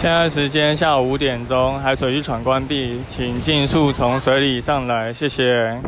现在时间下午五点钟，海水浴场关闭，请尽速从水里上来，谢谢。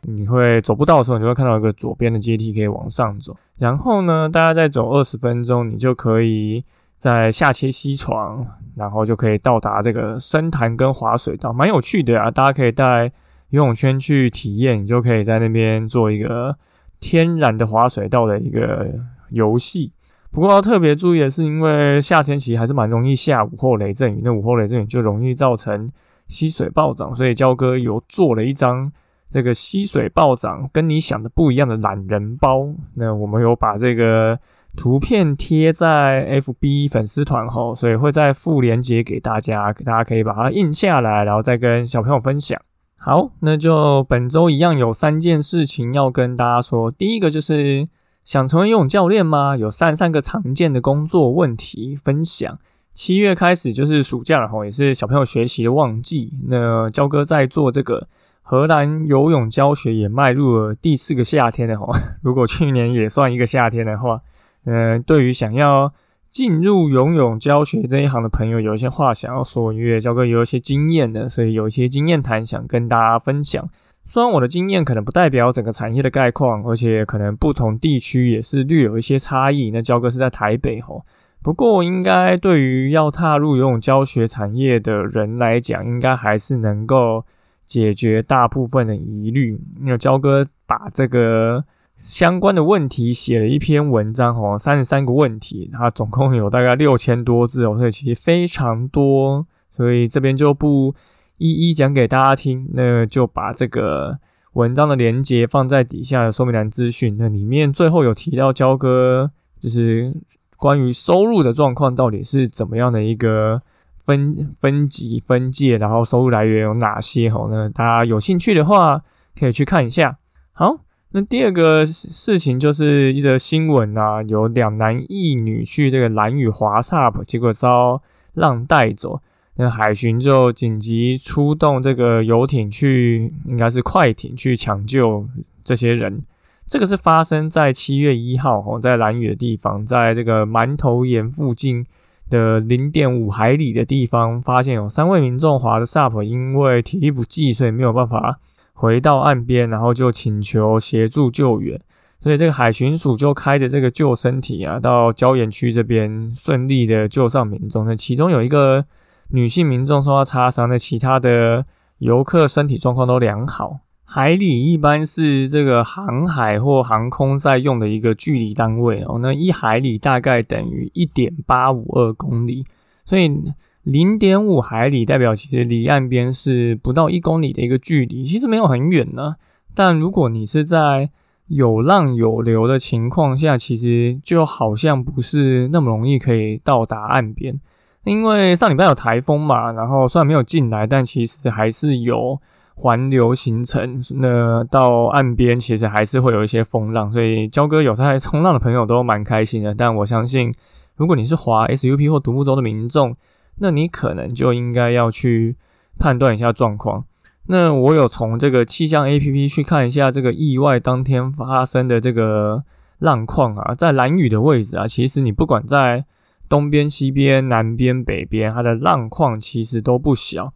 你会走不到的时候，你就会看到一个左边的阶梯可以往上走。然后呢，大家再走二十分钟，你就可以在下切溪床，然后就可以到达这个深潭跟滑水道，蛮有趣的啊！大家可以带游泳圈去体验，你就可以在那边做一个天然的滑水道的一个游戏。不过要特别注意的是，因为夏天其实还是蛮容易下午后雷阵雨，那午后雷阵雨就容易造成溪水暴涨，所以焦哥有做了一张这个溪水暴涨跟你想的不一样的懒人包。那我们有把这个图片贴在 FB 粉丝团后，所以会再附链接给大家，大家可以把它印下来，然后再跟小朋友分享。好，那就本周一样有三件事情要跟大家说，第一个就是。想成为游泳教练吗？有三三个常见的工作问题分享。七月开始就是暑假了哈，也是小朋友学习的旺季。那焦哥在做这个荷兰游泳教学，也迈入了第四个夏天了哈。如果去年也算一个夏天的话，嗯，对于想要进入游泳教学这一行的朋友，有一些话想要说，因为焦哥有一些经验的，所以有一些经验谈想跟大家分享。虽然我的经验可能不代表整个产业的概况，而且可能不同地区也是略有一些差异。那焦哥是在台北吼，不过应该对于要踏入游泳教学产业的人来讲，应该还是能够解决大部分的疑虑。因为焦哥把这个相关的问题写了一篇文章吼，三十三个问题，它总共有大概六千多字哦，所以其实非常多，所以这边就不。一一讲给大家听，那就把这个文章的连接放在底下的说明栏资讯。那里面最后有提到焦哥，就是关于收入的状况到底是怎么样的一个分分级分界，然后收入来源有哪些？吼，那大家有兴趣的话可以去看一下。好，那第二个事情就是一则新闻啊，有两男一女去这个蓝屿滑 SUP，结果遭浪带走。那海巡就紧急出动这个游艇去，应该是快艇去抢救这些人。这个是发生在七月一号哦，在蓝屿的地方，在这个馒头岩附近的零点五海里的地方，发现有三位民众划的 SUP，因为体力不济，所以没有办法回到岸边，然后就请求协助救援。所以这个海巡署就开着这个救生艇啊，到礁岩区这边顺利的救上民众。那其中有一个。女性民众受到擦伤，那其他的游客身体状况都良好。海里一般是这个航海或航空在用的一个距离单位哦，那一海里大概等于一点八五二公里，所以零点五海里代表其实离岸边是不到一公里的一个距离，其实没有很远呢。但如果你是在有浪有流的情况下，其实就好像不是那么容易可以到达岸边。因为上礼拜有台风嘛，然后虽然没有进来，但其实还是有环流形成。那到岸边其实还是会有一些风浪，所以焦哥有在冲浪的朋友都蛮开心的。但我相信，如果你是滑 SUP 或独木舟的民众，那你可能就应该要去判断一下状况。那我有从这个气象 APP 去看一下这个意外当天发生的这个浪况啊，在蓝雨的位置啊，其实你不管在东边、西边、南边、北边，它的浪况其实都不小。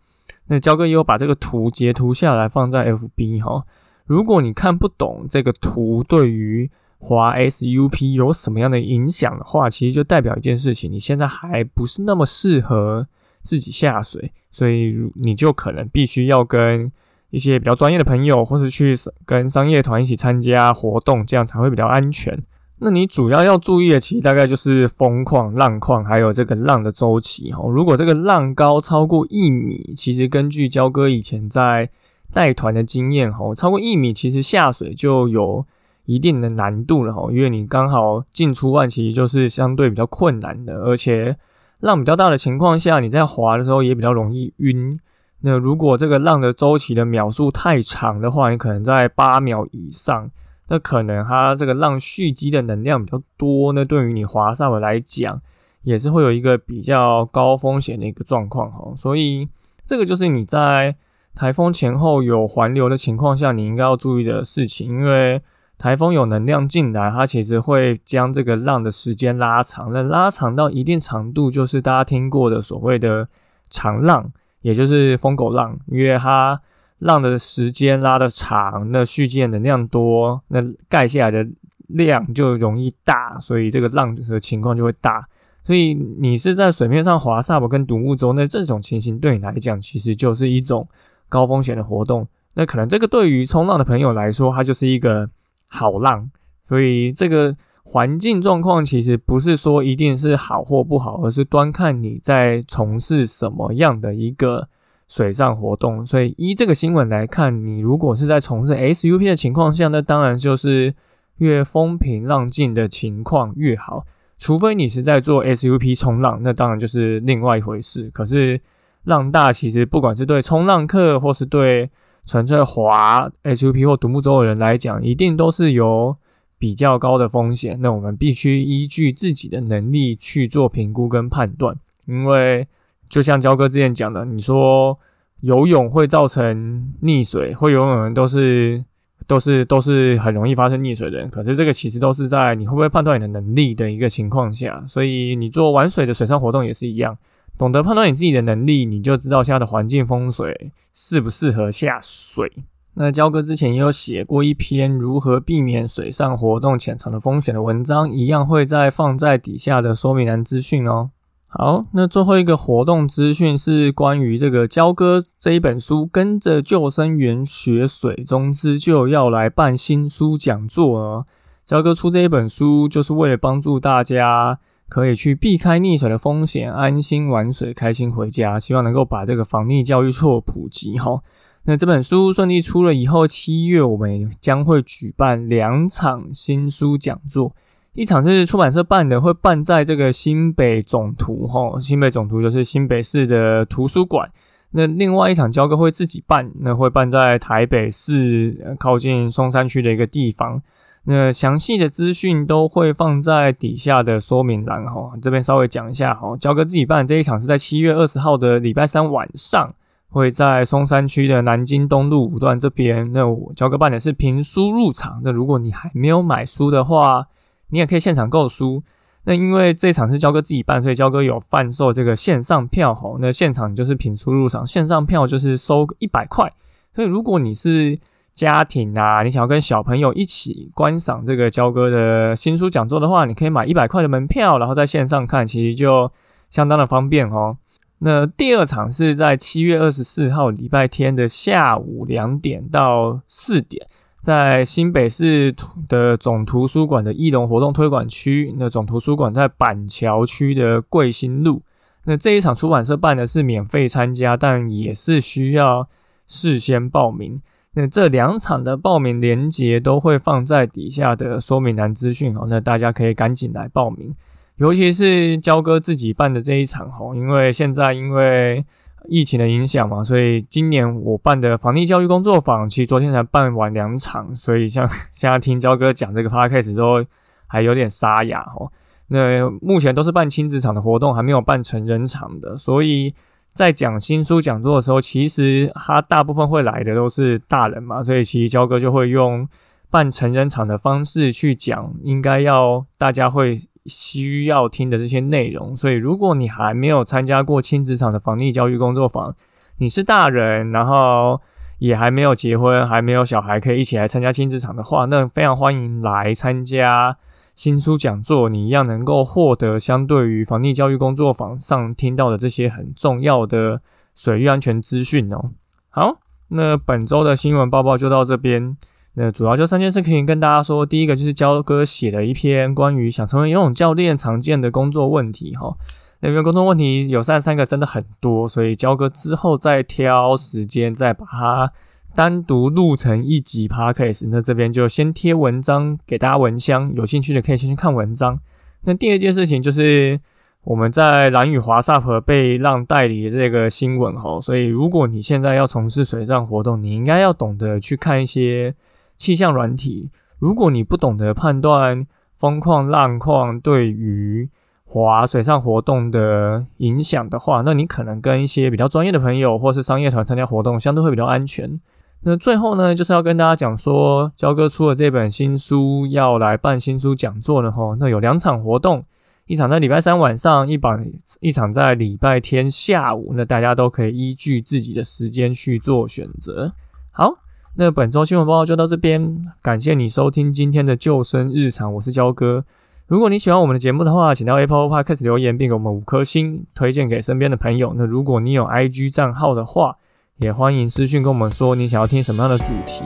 那焦哥也有把这个图截图下来放在 FB 哈。如果你看不懂这个图对于滑 SUP 有什么样的影响的话，其实就代表一件事情：你现在还不是那么适合自己下水，所以你就可能必须要跟一些比较专业的朋友，或是去跟商业团一起参加活动，这样才会比较安全。那你主要要注意的，其实大概就是风况、浪况，还有这个浪的周期哈。如果这个浪高超过一米，其实根据焦哥以前在带团的经验哈，超过一米其实下水就有一定的难度了哈，因为你刚好进出岸其实就是相对比较困难的，而且浪比较大的情况下，你在滑的时候也比较容易晕。那如果这个浪的周期的秒数太长的话，你可能在八秒以上，那可能它这个浪蓄积的能量比较多，那对于你滑上来讲，也是会有一个比较高风险的一个状况哈。所以这个就是你在台风前后有环流的情况下，你应该要注意的事情，因为台风有能量进来，它其实会将这个浪的时间拉长，那拉长到一定长度，就是大家听过的所谓的长浪。也就是疯狗浪，因为它浪的时间拉的长，那蓄积能量多，那盖下来的量就容易大，所以这个浪的情况就会大。所以你是在水面上滑 SUP 跟独木舟，那这种情形对你来讲，其实就是一种高风险的活动。那可能这个对于冲浪的朋友来说，它就是一个好浪，所以这个。环境状况其实不是说一定是好或不好，而是端看你在从事什么样的一个水上活动。所以依这个新闻来看，你如果是在从事 SUP 的情况下，那当然就是越风平浪静的情况越好。除非你是在做 SUP 冲浪，那当然就是另外一回事。可是浪大，其实不管是对冲浪客，或是对纯粹滑 SUP 或独木舟的人来讲，一定都是有比较高的风险，那我们必须依据自己的能力去做评估跟判断。因为就像焦哥之前讲的，你说游泳会造成溺水，会游泳的人都是都是都是很容易发生溺水的人。可是这个其实都是在你会不会判断你的能力的一个情况下。所以你做玩水的水上活动也是一样，懂得判断你自己的能力，你就知道现在的环境风水适不适合下水。那焦哥之前也有写过一篇如何避免水上活动潜藏的风险的文章，一样会在放在底下的说明栏资讯哦。好，那最后一个活动资讯是关于这个焦哥这一本书，跟着救生员学水中自救要来办新书讲座哦。焦哥出这一本书，就是为了帮助大家可以去避开溺水的风险，安心玩水，开心回家，希望能够把这个防溺教育做普及哈。那这本书顺利出了以后，七月我们将会举办两场新书讲座，一场是出版社办的，会办在这个新北总图哈，新北总图就是新北市的图书馆。那另外一场交哥会自己办，那会办在台北市靠近松山区的一个地方。那详细的资讯都会放在底下的说明栏哈，这边稍微讲一下哈，交哥自己办这一场是在七月二十号的礼拜三晚上。会在松山区的南京东路五段这边。那我交个办的是凭书入场。那如果你还没有买书的话，你也可以现场购书。那因为这场是交哥自己办，所以交哥有贩售这个线上票吼。那现场就是品书入场，线上票就是收一百块。所以如果你是家庭啊，你想要跟小朋友一起观赏这个交哥的新书讲座的话，你可以买一百块的门票，然后在线上看，其实就相当的方便哦。那第二场是在七月二十四号礼拜天的下午两点到四点，在新北市的总图书馆的艺龙活动推广区。那总图书馆在板桥区的贵新路。那这一场出版社办的是免费参加，但也是需要事先报名。那这两场的报名链接都会放在底下的说明栏资讯哦，那大家可以赶紧来报名。尤其是焦哥自己办的这一场吼，因为现在因为疫情的影响嘛，所以今年我办的房地教育工作坊，其实昨天才办完两场，所以像现在听焦哥讲这个 podcast 都还有点沙哑哦。那目前都是办亲子场的活动，还没有办成人场的，所以在讲新书讲座的时候，其实他大部分会来的都是大人嘛，所以其实焦哥就会用办成人场的方式去讲，应该要大家会。需要听的这些内容，所以如果你还没有参加过亲子场的防溺教育工作坊，你是大人，然后也还没有结婚，还没有小孩，可以一起来参加亲子场的话，那非常欢迎来参加新书讲座，你一样能够获得相对于防溺教育工作坊上听到的这些很重要的水域安全资讯哦。好，那本周的新闻报报就到这边。那主要就三件事可以跟大家说，第一个就是焦哥写了一篇关于想成为游泳教练常见的工作问题哈，那边工作问题有三三个，真的很多，所以焦哥之后再挑时间再把它单独录成一集 podcast。那这边就先贴文章给大家闻香，有兴趣的可以先去看文章。那第二件事情就是我们在蓝屿华萨河被让代理的这个新闻哈，所以如果你现在要从事水上活动，你应该要懂得去看一些气象软体。如果你不懂得判断风况浪况对于划水上活动的影响的话，那你可能跟一些比较专业的朋友或是商业团参加活动，相对会比较安全。那最后呢，就是要跟大家讲说，焦哥出了这本新书，要来办新书讲座了哈。那有两场活动，一场在礼拜三晚上，一场一场在礼拜天下午。那大家都可以依据自己的时间去做选择。好，那本周新闻报告就到这边，感谢你收听今天的救生日常，我是焦哥。如果你喜欢我们的节目的话，请到 Apple Podcast 留言，并给我们五颗星，推荐给身边的朋友。那如果你有 IG 账号的话，也欢迎私讯跟我们说你想要听什么样的主题。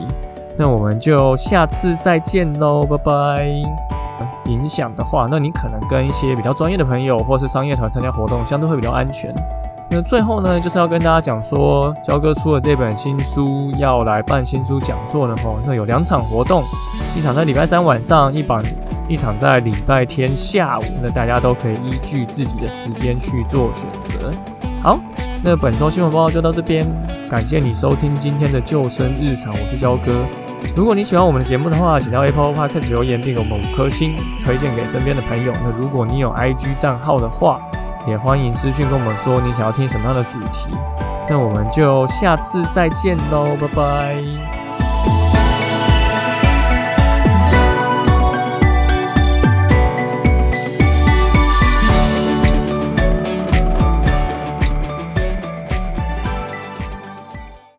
那我们就下次再见喽，拜拜。影响的话，那你可能跟一些比较专业的朋友或是商业团参加活动，相对会比较安全。那最后呢，就是要跟大家讲说，焦哥出了这本新书，要来办新书讲座了吼。那有两场活动，一场在礼拜三晚上，一场一场在礼拜天下午。那大家都可以依据自己的时间去做选择。好，那本周新闻报告就到这边，感谢你收听今天的救生日常，我是焦哥。如果你喜欢我们的节目的话，请到 Apple Podcast 留言并给我们五颗星，推荐给身边的朋友。那如果你有 IG 账号的话，也欢迎私讯跟我们说你想要听什么样的主题，那我们就下次再见喽，拜拜。